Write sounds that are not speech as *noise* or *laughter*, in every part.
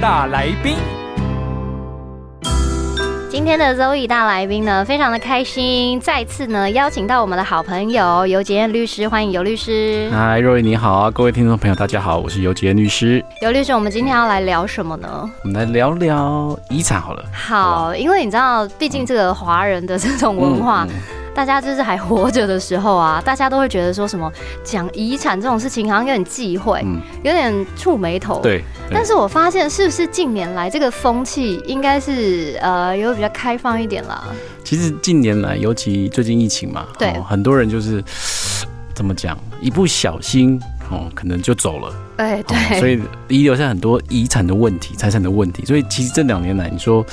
大来宾，今天的 Zoe 大来宾呢，非常的开心，再次呢邀请到我们的好朋友尤杰燕律师，欢迎尤律师。嗨，若瑞你好啊，各位听众朋友，大家好，我是尤杰律师。尤律师，我们今天要来聊什么呢？我们来聊聊遗产好了。好，因为你知道，毕竟这个华人的这种文化。嗯嗯大家就是还活着的时候啊，*laughs* 大家都会觉得说什么讲遗产这种事情好像有点忌讳，嗯有点触眉头。对，但是我发现是不是近年来这个风气应该是呃有比较开放一点啦？其实近年来，尤其最近疫情嘛，对哦很多人就是 *sniffs* 怎么讲，一不小心哦，可能就走了。哎，哦对，所以 *laughs* 遗留下很多遗产的问题、财产的问题。所以其实这两年来，你说，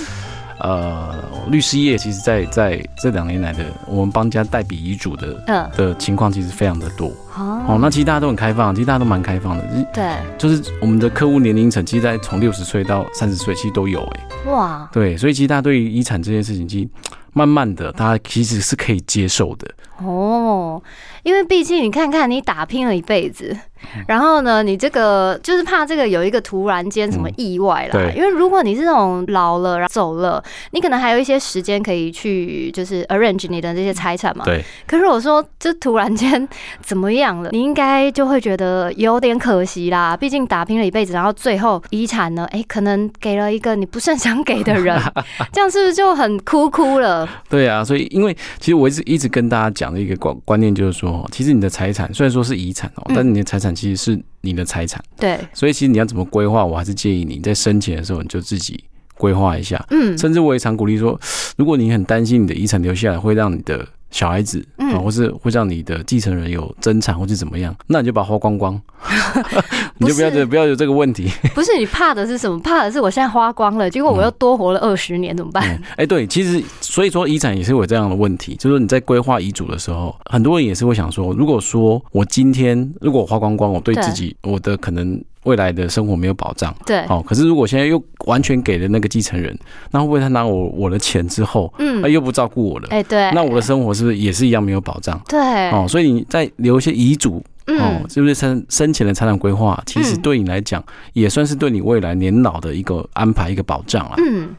呃，律师业其实在在这两年来的，我们帮家代笔遗嘱的嗯，的情况其实非常的多。哦，哦，那其实大家都很开放，其实大家都蛮开放的。对，就是我们的客户年龄层，其实在从六十岁到三十岁，其实都有哎、哇，对，所以其实大家对于遗产这件事情，其实慢慢的，大家其实是可以接受的。哦，因为毕竟你看看你打拼了一辈子，嗯然后呢，你这个就是怕这个有一个突然间什么意外啦。嗯对因为如果你是那种老了然后走了，你可能还有一些时间可以去就是 arrange 你的这些财产嘛。对，可是我说这突然间怎么样了，你应该就会觉得有点可惜啦。毕竟打拼了一辈子，然后最后遗产呢，哎，可能给了一个你不甚想给的人，*laughs* 这样是不是就很哭哭了？*laughs* 对啊，所以因为其实我一直一直跟大家讲的一个观观念就是说，其实你的财产虽然说是遗产哦，嗯。但是你的财产其实是你的财产，对，所以其实你要怎么规划，我还是建议你在生前的时候你就自己规划一下。嗯，甚至我也常鼓励说，如果你很担心你的遗产留下来会让你的小孩子啊、嗯或是会让你的继承人有争产或是怎么样，那你就把它花光光 *laughs* *laughs* 你就不要不是不要有这个问题。*laughs* 不是你怕的是什么？怕的是我现在花光了，结果我又多活了二十年，怎么办？嗯，哎、对，其实所以说遗产也是有这样的问题，就是说你在规划遗嘱的时候，很多人也是会想说，如果说我今天如果我花光光，我对对自己我的可能未来的生活没有保障。对，哦、可是如果现在又完全给了那个继承人，那会不会他拿我我的钱之后，嗯他，又不照顾我了？哎，对，那我的生活是不是也是一样没有保障？对，哦，所以你在留一些遗嘱，哦嗯，，是不是生生前的财产规划，其实嗯对你来讲，也算是对你未来年老的一个安排，一个保障啊。嗯，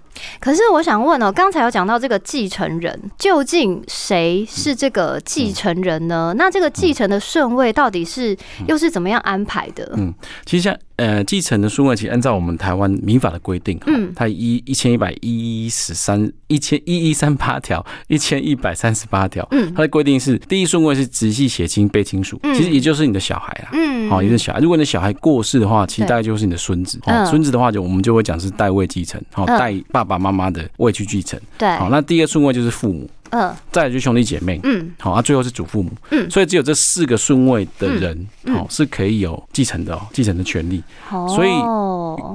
可是我想问哦，刚才有讲到这个继承人，究竟谁是这个继承人呢？那这个继承的顺位到底是又是怎么样安排的？嗯其实像呃继承的顺位，其实按照我们台湾民法的规定，嗯嗯，它一一千一百一十三一千一一三八条，一千一百三十八条，嗯它的规定是第一顺位是直系血亲被亲属，嗯其实也就是你的小孩啦。嗯好，也是小孩。如果你的小孩过世的话，其实大概就是你的孙子。嗯哦，孙子的话就我们就会讲是代位继承，好，嗯代爸爸妈妈的位去继承。对，好，那第二顺位就是父母，嗯。再来就是兄弟姐妹。嗯。好，啊，最后是祖父母，嗯。所以只有这四个顺位的人，嗯。好、是可以有继承的哦，继承的权利。哦，所以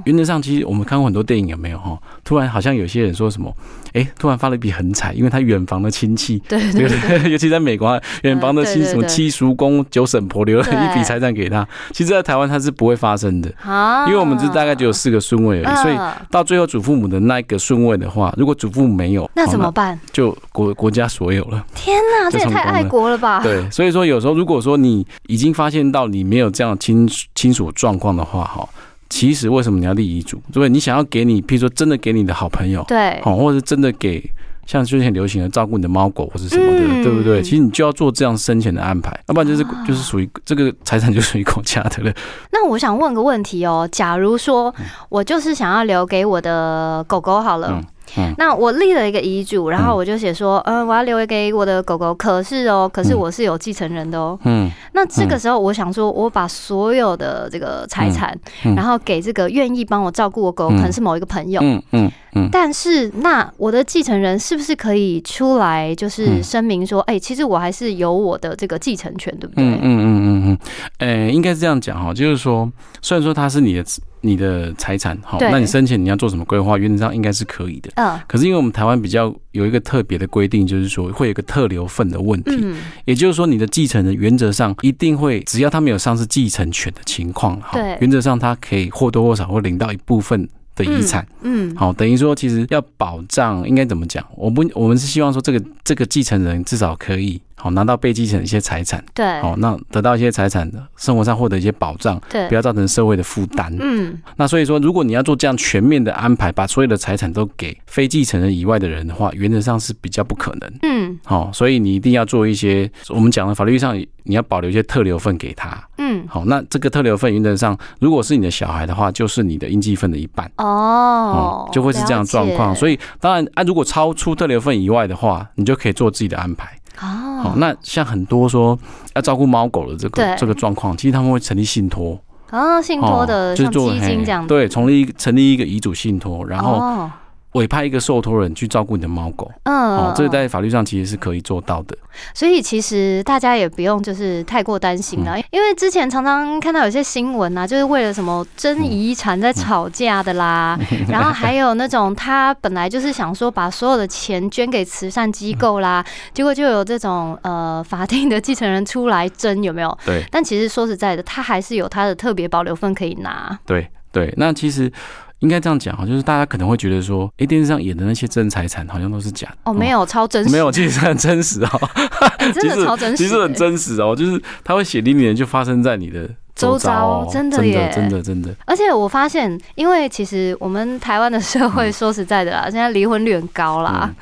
原则上，其实我们看过很多电影，有没有？哈？突然好像有些人说什么，哎、突然发了一笔横财，因为他远房的亲戚，对对对？*laughs* 尤其在美国啊，远房的亲什么七叔公、九婶婆留了一笔财产给他，其实，在台湾他是不会发生的，啊因为我们这大概只有四个顺位而已，所以嗯到最后祖父母的那一个顺位的话，如果祖父母没有，那怎么办？就国国家所有了。天哪，这也太爱国了吧！对，所以说有时候如果说你已经发现到你没有这样亲亲属状况的话，哈，其实为什么你要立遗嘱？对，你想要给你，譬如说真的给你的好朋友，对好，或者是真的给像最近很流行的照顾你的猫狗或者什么的，嗯对不对？其实你就要做这样生前的安排，要不然就是、啊就是属于这个财产就属于国家的了。*laughs* 那我想问个问题哦，假如说我就是想要留给我的狗狗好了。嗯嗯。那我立了一个遗嘱，然后我就写说，嗯、我要留给我的狗狗。可是哦，可是嗯我是有继承人的哦。嗯。那这个时候，我想说，我把所有的这个财产，然后给这个愿意帮我照顾我狗，嗯可能是某一个朋友。嗯。嗯。嗯，但是，那我的继承人是不是可以出来，就是嗯。声明说，哎、其实我还是有我的这个继承权，对不对？嗯嗯嗯嗯嗯，呃，应该是这样讲哈，就是说，虽然说他是你的你的财产，好，那你生前你要做什么规划，原则上应该是可以的。嗯可是因为我们台湾比较有一个特别的规定，就是说会有一个特留份的问题，嗯，也就是说你的继承人原则上一定会，只要他没有丧失继承权的情况，哈对原则上他可以或多或少会领到一部分的遗产。嗯，好，等于说其实要保障，应该怎么讲？我不，我们是希望说这个这个继承人至少可以好拿到被继承的一些财产，对，好，那得到一些财产的生活上获得一些保障，对不，要造成社会的负担。嗯，那所以说，如果你要做这样全面的安排，把所有的财产都给非继承人以外的人的话，原则上是比较不可能。嗯，好、所以你一定要做一些我们讲的法律上，你要保留一些特留份给他。嗯，好，那这个特留份原则上，如果是你的小孩的话，就是你的应继份的一半。哦，就会是这样状况。所以，以当然啊，如果超出特留份以外的话，你就可以做自己的安排。好、哦，那像很多说要照顾猫狗的这个这个状况，其实他们会成立信托，哦，信托的像就是做基金这样，对，成立一个成立一个遗嘱信托，然后哦，委派一个受托人去照顾你的猫狗。嗯哦，这个在法律上其实是可以做到的。所以其实大家也不用就是太过担心嗯了，因为之前常常看到有些新闻啊，就是为了什么争遗产在吵架的啦，嗯然后还有那种他本来就是想说把所有的钱捐给慈善机构啦，结果就有这种呃法定的继承人出来争，有没有？对但其实说实在的，他还是有他的特别保留份可以拿。对对，那其实。应该这样讲哈，就是大家可能会觉得说，诶，电视上演的那些真财产好像都是假的哦，没有超真实，没有，其实很真实哦。*laughs* 哎真的超真实，其实很真实哦，就是他会血淋淋的就发生在你的周遭真的真耶的真的真的，而且我发现，因为其实我们台湾的社会，说实在的啦，现在离婚率很高啦。嗯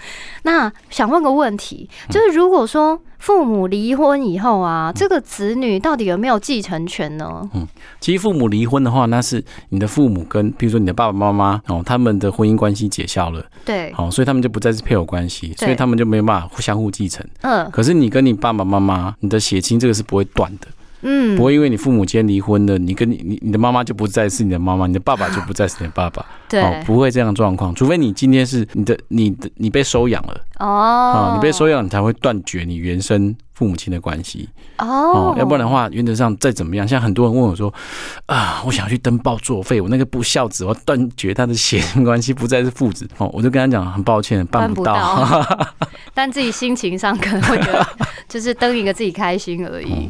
那想问个问题，就是如果说父母离婚以后嗯啊，这个子女到底有没有继承权呢？嗯其实父母离婚的话，那是你的父母跟，比如说你的爸爸妈妈哦，他们的婚姻关系解消了，对，好、所以他们就不再是配偶关系，所以他们就没有办法互相互继承。嗯。可是你跟你爸爸妈妈，你的血亲这个是不会断的，嗯，不会因为你父母间离婚了，你跟你你你的妈妈就不再是你的妈妈，你的爸爸就不再是你的爸爸，对哦，不会这样的状况，除非你今天是你的你的你被收养了哦啊、哦，你被收养，你才会断绝你原生父母亲的关系。哦哦，，要不然的话，原则上再怎么样，像很多人问我说，啊，我想要去登报作废，我那个不孝子，我要断绝他的血缘关系，不再是父子。*laughs* 哦，我就跟他讲，很抱歉，办不到。*laughs* 但自己心情上可能会觉得，*laughs* 就是登一个自己开心而已。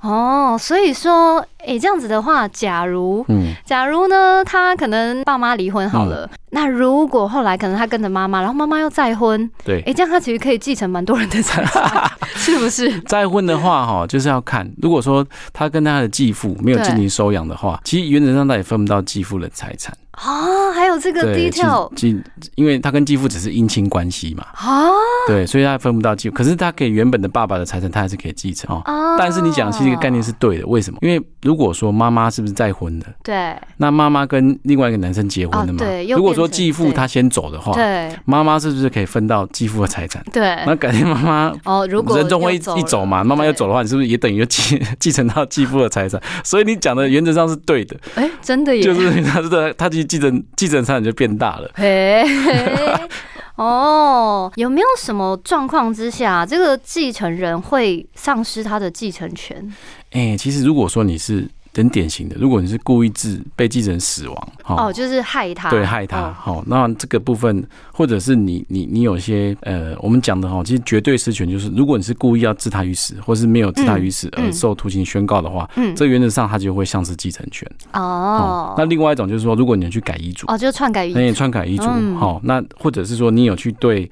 哦，所以说，诶，这样子的话，假如嗯，假如呢，他可能爸妈离婚好了，那如果后来可能他跟着妈妈，然后妈妈又再婚，对哎、。这样他其实可以继承蛮多人的财产，*laughs* 是不是？再婚的话，哈，就是要看，如果说他跟他的继父没有进行收养的话，其实原则上他也分不到继父的财产。哦，还有这个 detail 继，因为他跟继父只是姻亲关系嘛，啊对，所以他分不到继父。可是他可以原本的爸爸的财产，他还是可以继承哦。哦但是你讲其实这个概念是对的，为什么？因为如果说妈妈是不是再婚的，对。那妈妈跟另外一个男生结婚了嘛？哦对如果说继父他先走的话，对。妈妈是不是可以分到继父的财产？对。那改天妈妈哦，如果人终会一一走嘛，妈妈要走的话，你是不是也等于继 *laughs* 继承到继父的财产？所以你讲的原则上是对的，哎、真的耶，就是 *laughs* 他的他其实继承继承财产就变大了。嘿，嘿 *laughs* 哦，有没有什么状况之下，这个继承人会丧失他的继承权？哎、其实如果说你是很典型的，如果你是故意致被继承人死亡，哦，就是害他，对，害他。哦好、那这个部分，或者是你你你有些呃，我们讲的哈，其实绝对失权就是，如果你是故意要致他于死，或是没有致他于死嗯而受徒刑宣告的话，嗯，这原则上他就会丧失继承权。哦，那另外一种就是说，如果你有去改遗嘱，哦，就是篡改遗那你嘱，篡改遗嘱，好、嗯那或者是说你有去对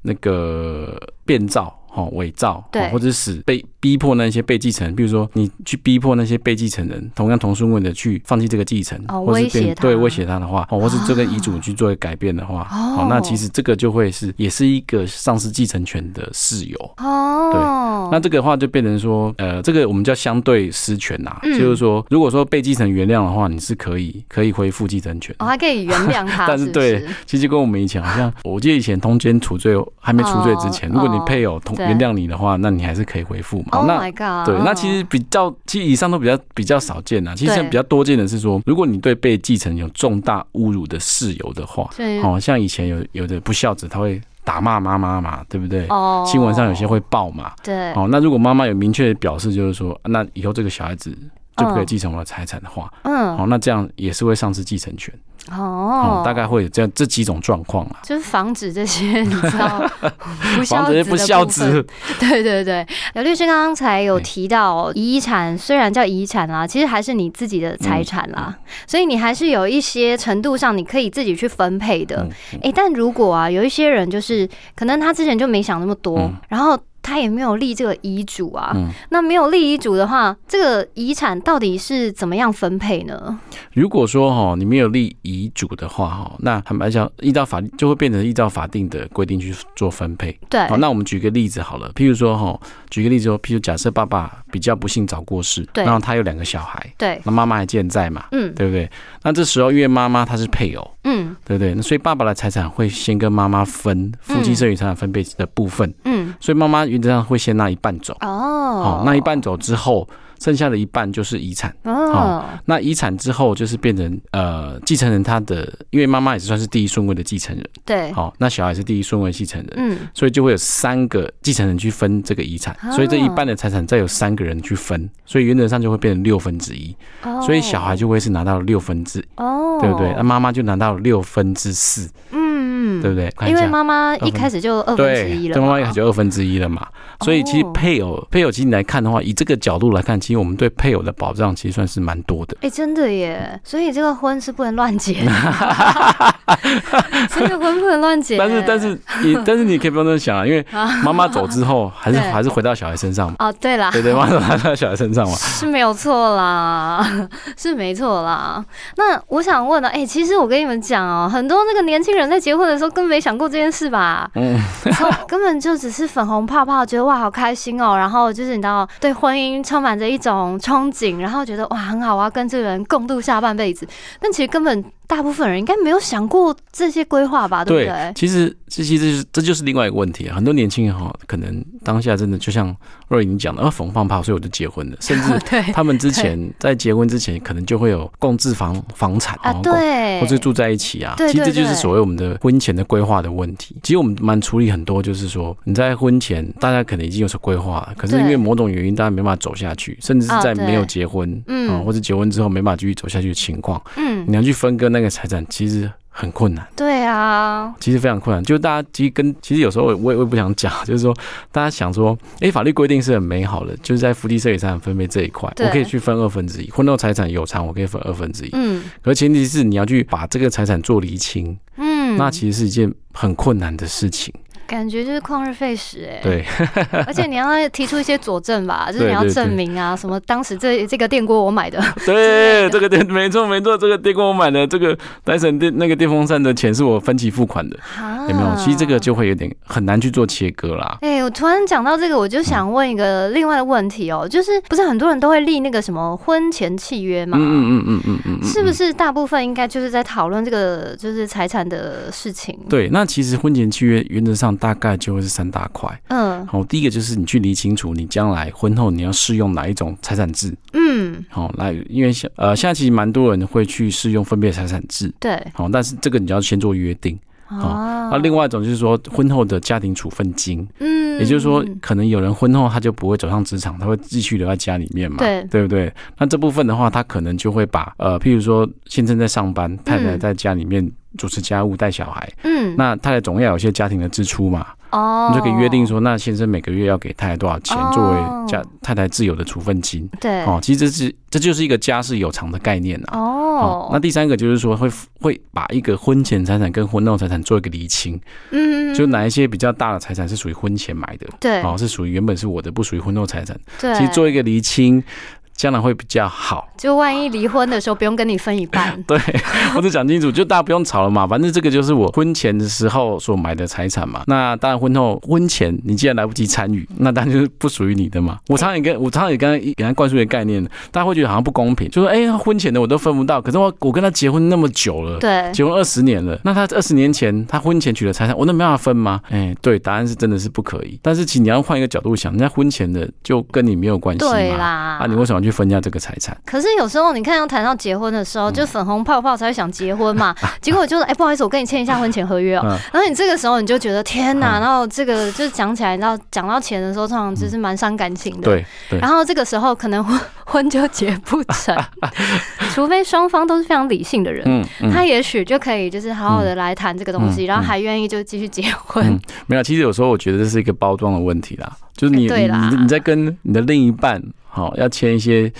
那个变造。哦，伪造，对。哦或者使被逼迫那些被继承人，比如说你去逼迫那些被继承人，同样同顺位的去放弃这个继承，哦或是威胁他。对威胁他的话，哦，或是这个遗嘱去做改变的话，哦哦，那其实这个就会是也是一个丧失继承权的事由。哦，对那这个的话就变成说，呃，这个我们叫相对失权呐、嗯。就是说，如果说被继承原谅的话，你是可以可以恢复继承权。哦，还可以原谅他，*laughs* 但是不对其实跟我们以前好像，我记得以前通奸除罪还没除罪之前，哦如果你配偶同对原谅你的话，那你还是可以回复嘛。，Oh 那 my god，对，那其实比较，其实以上都比较比较少见啊。其实对比较多见的是说，如果你对被继承有重大侮辱的事由的话，哦，像以前有有的不孝子他会打骂妈妈嘛，对不对？哦，新闻上有些会报嘛。对，哦，那如果妈妈有明确的表示，就是说，啊那以后这个小孩子就不可以嗯继承我的财产的话，哦，嗯，那这样也是会丧失继承权。哦。哦，，大概会有这样这几种状况啊。就是防止这些你知道 *laughs* 不孝子的防止不孝子，对对对，刘律师刚刚才有提到哦，遗产虽然叫遗产啦，其实还是你自己的财产啦，所以你还是有一些程度上你可以自己去分配的。嗯。诶，但如果啊，有一些人就是可能他之前就没想那么多，嗯。然后。他也没有立这个遗嘱啊，嗯。那没有立遗嘱的话，这个遗产到底是怎么样分配呢？如果说哈你没有立遗嘱的话哈，那坦白讲，依照法就会变成依照法定的规定去做分配。对，好，那我们举个例子好了，譬如说哈，举个例子说，譬如假设爸爸比较不幸早过世，对。然后他有两个小孩，对，那妈妈还健在嘛，嗯。对不对？那这时候因为妈妈她是配偶，嗯。对不对？那所以爸爸的财产会先跟妈妈分夫妻剩余财产分配的部分，嗯，所以妈妈原则上会先拿一半走。哦。哦，，那一半走之后，剩下的一半就是遗产。哦，那遗产之后就是变成呃继承人他的，因为妈妈也是算是第一顺位的继承人，对，好、那小孩是第一顺位继承人，嗯，所以就会有三个继承人去分这个遗产，啊。所以这一半的财产再有三个人去分，所以原则上就会变成六分之一，所以小孩就会是拿到六分之，哦，对不对？那妈妈就拿到六分之四，嗯，对不对？因为妈妈一开始就二分之，一了，对妈妈一开始就二分之一了嘛，所以其实哦配偶配偶其实你来看的话，以这个角度来看，其实我们对配偶的保障其实算是蛮多的。哎、真的耶！所以这个婚是不能乱结的，*laughs* 这个婚不能乱结。但是但是你但是你可以不用这么想啊，因为 *laughs* 妈妈走之后，还是还是回到小孩身上嘛，哦，对啦，对对，妈妈回到小孩身上嘛。是没有错啦，*laughs* 是没错啦。那我想问呢，哎、其实我跟你们讲哦、很多那个年轻人在结婚的时候根本没想过这件事吧？*laughs* 根本就只是粉红泡泡，觉得哇好开心哦、然后就是你知道对婚姻充满着一种憧憬，然后觉得哇很好，我要跟这个人共度下半辈子。但其实根本大部分人应该没有想过这些规划吧，对不对？其实这其实就是这就是另外一个问题啊。很多年轻人哈，可能当下真的就像若莹讲的，啊，粉红泡泡，所以我就结婚了，*laughs* 甚至他们之前在结婚之前，可能就会有共置房房产啊，哦对，或者住在一起啊，对其实这就是所谓我们的婚前的规划的问题。其实我们蛮处理很多，就是说你在婚前大家可能已经有所规划了，可是因为某种原因，大家没办法走下去，甚至是在没有结婚嗯。啊，或者结婚之后没办法继续走下去的情况，嗯，你要去分割那个财产，其实很困难。对啊，其实非常困难，就大家其实跟其实有时候我也我也不想讲，*laughs* 就是说大家想说，哎、法律规定是很美好的，就是在夫妻财产分配这一块，我可以去分二分之一，婚后财产有偿我可以分二分之一，嗯。可是前提是你要去把这个财产做厘清，嗯，那其实是一件很困难的事情。感觉就是旷日费时哎、对，*laughs* 而且你要提出一些佐证吧，*laughs* 就是你要证明啊，什么当时这这个电锅我买的，*laughs* 对，这个电没错没错，这个电锅我买的，这个戴森电那个电风扇的钱是我分期付款的，有没有？其实这个就会有点很难去做切割啦。哎、我突然讲到这个，我就想问一个另外的问题哦、就是不是很多人都会立那个什么婚前契约嘛？嗯嗯嗯嗯，嗯是不？是大部分应该就是在讨论这个就是财产的事情？，对，那其实婚前契约原则上大概就会是三大块。嗯好，第一个就是你去理清楚你将来婚后你要适用哪一种财产制。嗯，好，来，因为现呃现在其实蛮多人会去适用分别财产制。对，好，但是这个你要先做约定。哦，那另外一种就是说婚后的家庭处分金，嗯也就是说，可能有人婚后他就不会走上职场，他会继续留在家里面嘛，对。对不对？那这部分的话，他可能就会把呃，譬如说先生在上班，太太嗯。在家里面主持家务、带小孩，嗯，那太太总要有些家庭的支出嘛，哦，你就可以约定说，那先生每个月要给太太多少钱哦。作为家太太自有的处分金。对，哦，其实这是这就是一个家事有偿的概念啊。哦，那第三个就是说会会把一个婚前财产跟婚后财产做一个厘清，嗯，就哪一些比较大的财产是属于婚前买的，对。哦，是属于原本是我的，不属于婚后财产。对，其实做一个厘清，将来会比较好。就万一离婚的时候不用跟你分一半，*laughs* 对，我就讲清楚，就大家不用吵了嘛，反正这个就是我婚前的时候所买的财产嘛。那当然，婚后婚前你既然来不及参与，那当然就是不属于你的嘛。我常常也跟我常常也跟他给他灌输一个概念，大家会觉得好像不公平，就说哎，婚前的我都分不到，可是我我跟他结婚那么久了。对，结婚二十年了，那他二十年前他婚前取的财产，我那没办法分吗？哎，对，答案是真的是不可以。但是其实你要换一个角度想，人家婚前的就跟你没有关系啦，啊，你为什么去分掉这个财产。可是有时候你看要谈到结婚的时候，就粉红泡泡才会想结婚嘛，*laughs* 结果就是哎、不好意思，我跟你签一下婚前合约哦、嗯。然后你这个时候你就觉得天哪，嗯。然后这个就是讲起来，然后讲到钱的时候，通常就是蛮伤感情的。。对对。然后这个时候可能婚婚就结不成，*laughs* 除非双方都是非常理性的人，嗯嗯。他也许就可以就是好好的来谈这个东西，嗯然后还愿意就继续结婚。嗯，没有，其实有时候我觉得这是一个包装的问题啦，就是你对啦。你你在跟你的另一半好、要签一些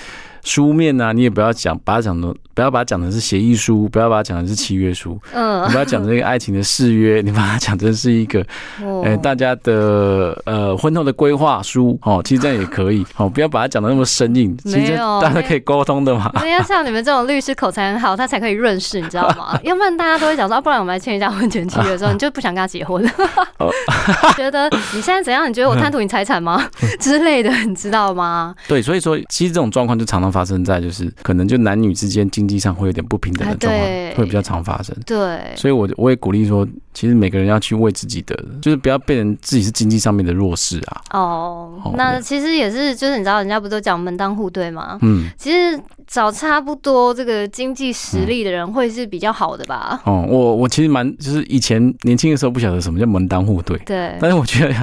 书面啊，你也不要讲把它讲的不要把它讲的是协议书，不要把它讲的是契约书，嗯你，不要讲这个爱情的誓约，*laughs* 你把它讲成是一个哦呃大家的呃婚后的规划书哦，其实这样也可以 *laughs* 哦，不要把它讲的那么生硬，其实没有大家可以沟通的嘛。人家像你们这种律师口才很好，他才可以润饰，你知道吗？*laughs* 要不然大家都会讲说，啊不然我们来签一下婚前契约的时候，你就不想跟他结婚，哦觉得你现在怎样？你觉得我贪图你财产吗？之类的，你知道吗？对，所以说其实这种状况就常常发生在就是可能就男女之间经济上会有点不平等的哎状况，对会比较常发生。对，所以我我也鼓励说，其实每个人要去为自己的，就是不要被人自己是经济上面的弱势啊。哦哦，那其实也是，就是你知道，人家不都讲门当户对吗？嗯，其实找差不多这个经济实力的人会是比较好的吧？哦，我我其实蛮就是以前年轻的时候不晓得什么叫门当户对。对，但是我觉得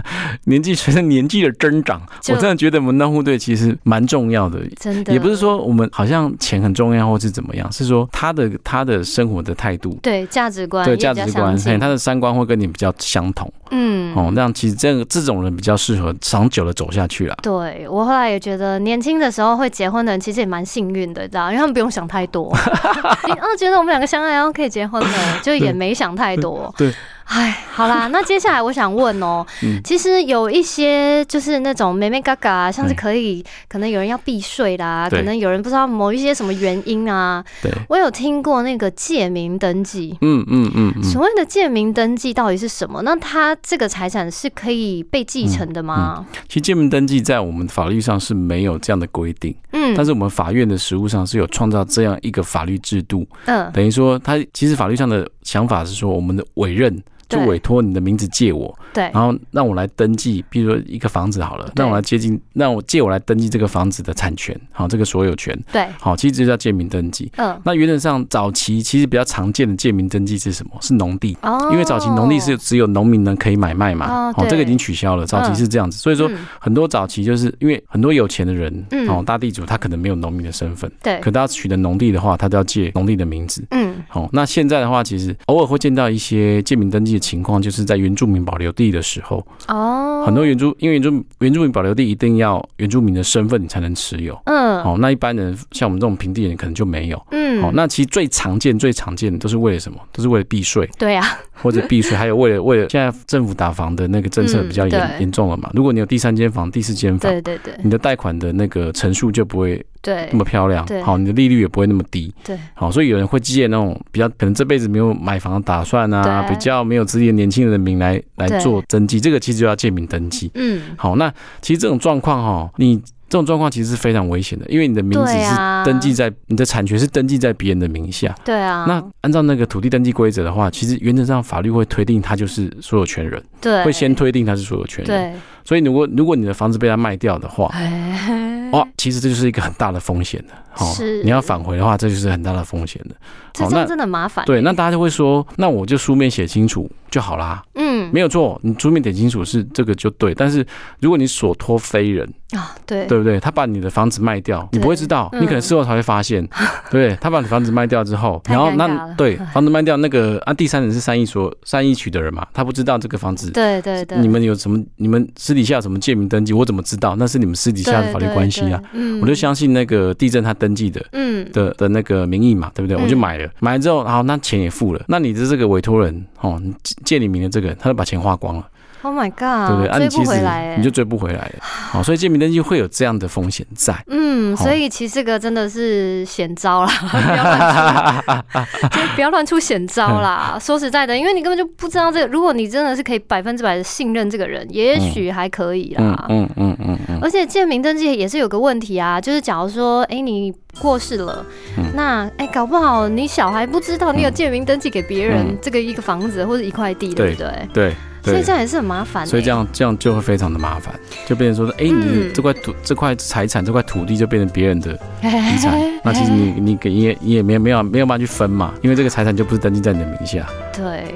年纪随着年纪的增长，我真的觉得门当户对其实蛮重要的。真的也不是说我们好像钱很重要或是怎么样，是说他的他的生活的态度，对价值观对价值观，他的三观会跟你比较相同。嗯哦，那样其实这个这种人比较适合长久的走下去啦。对我后来也觉得，年轻的时候会结婚的人其实也蛮幸运的，你知道，因为他们不用想太多。*laughs* 你哦，觉得我们两个相爱，然后可以结婚了，就也没想太多。对，哎，好啦，*laughs* 那接下来我想问哦、嗯其实有一些就是那种妹妹嘎嘎，像是嗯可以，可能有人要避税啦，对可能有人不知道某一些什么原因啊。对，我有听过那个借名登记。嗯嗯嗯嗯。所谓的借名登记到底是什么？那他这个财产是可以被继承的吗？其实借名登记在我们法律上是没有这样的规定，嗯但是我们法院的实务上是有创造这样一个法律制度，嗯，等于说，他其实法律上的想法是说，我们的委任就委托你的名字借我，对。然后让我来登记，比如说一个房子好了，让我来接近，让我借我来登记这个房子的产权，好，这个所有权，对，好，其实这叫借名登记。嗯，那原则上，早期其实比较常见的借名登记是什么？是农地。哦。因为早期农地是只有农民能可以买卖嘛，哦哦，这个已经取消了。早期是这样子，所以说嗯。很多早期就是因为很多有钱的人，嗯。哦，大地主他可能没有农民的身份，对。可，他取得农地的话，他都要借农地的名字。嗯，好，那现在的话，其实偶尔会见到一些借名登记的情况，就是在原住民保留地的时候，哦，很多原住因为原住原住民保留地一定要原住民的身份你才能持有。嗯哦，那一般人像我们这种平地人可能就没有。嗯，哦，那其实最常见、最常见的都是为了什么？都是为了避税对啊，*laughs* 或者避税，还有为了为了现在政府打房的那个政策比较严严重了嘛。如果你有第三间房、第四间房，对对对你的贷款的那个层数就不会对。那么漂亮，好，你的利率也不会那么低。对，好，所以有人会借那种比较可能这辈子没有买房的打算啊，比较没有资金的年轻人的名来来做登记，这个其实就要借名登记。嗯，好，那其实这种状况哈，你这种状况其实是非常危险的，因为你的名字是登记在、你的产权是登记在别人的名下。对啊，那按照那个土地登记规则的话，其实原则上法律会推定他就是所有权人，对。会先推定他是所有权人。对，所以如果如果你的房子被他卖掉的话，哎，哇，其实这就是一个很大的风险的。好是你要返回的话，这就是很大的风险的。好那真的麻烦欸。对，那大家就会说，那我就书面写清楚就好啦，嗯没有错，你书面点清楚是这个就对。但是如果你所托非人，啊，对对不对？他把你的房子卖掉，你不会知道，嗯你可能事后才会发现，*laughs* 对？他把你房子卖掉之后，然后那对房子卖掉，那个啊第三人是善意所善意取的人嘛，他不知道这个房子。对对对，你们有什么？你们私底下有什么借名登记？我怎么知道？那是你们私底下的法律关系啊。，嗯我就相信那个地震他登记的嗯的的那个名义嘛，对不对？嗯我就买了，买了之后，然后，那钱也付了，那你的这个委托人哦，借借你名的这个，他就把钱花光了，，Oh my 对不对？God，啊，你追不其实回来哎。你就追不回来了。好，所以借名登记会有这样的风险在。嗯，所以其实这个真的是险招啦，*laughs* 不要乱出，就不要乱出险招啦。*laughs* 说实在的，因为你根本就不知道这个，如果你真的是可以百分之百的信任这个人，也许还可以嗯啦。嗯嗯嗯嗯，而且借名登记也是有个问题啊，就是假如说，哎、你过世了，嗯那哎、搞不好你小孩不知道你有借名登记给别人、嗯这个一个房子或者一块地，对不对？对。对。所以这样也是很麻烦欸。所以这样这样就会非常的麻烦，就变成说，哎、你嗯。这块土这块财产这块土地就变成别人的 *laughs* 遗产，哎那其实你你给你也你也没有没有没有办法去分嘛，因为这个财产就不是登记在你的名下。对，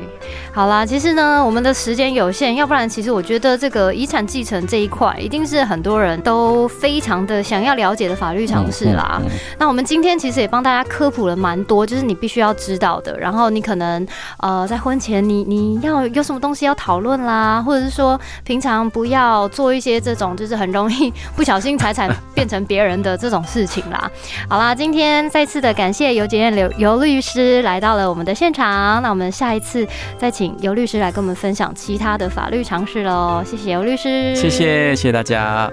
好啦，其实呢，我们的时间有限，要不然其实我觉得这个遗产继承这一块，一定是很多人都非常的想要了解的法律常识啦。嗯嗯嗯那我们今天其实也帮大家科普了蛮多，就是你必须要知道的。然后你可能呃在婚前你你要有什么东西要讨论啦，或者是说平常不要做一些这种就是很容易不小心财产变成别人的这种事情啦。*laughs* 好啦，今天再次的感谢尤检验刘尤律师来到了我们的现场，那我们下一次再请尤律师来跟我们分享其他的法律常识喽。谢谢尤律师，谢谢谢谢大家。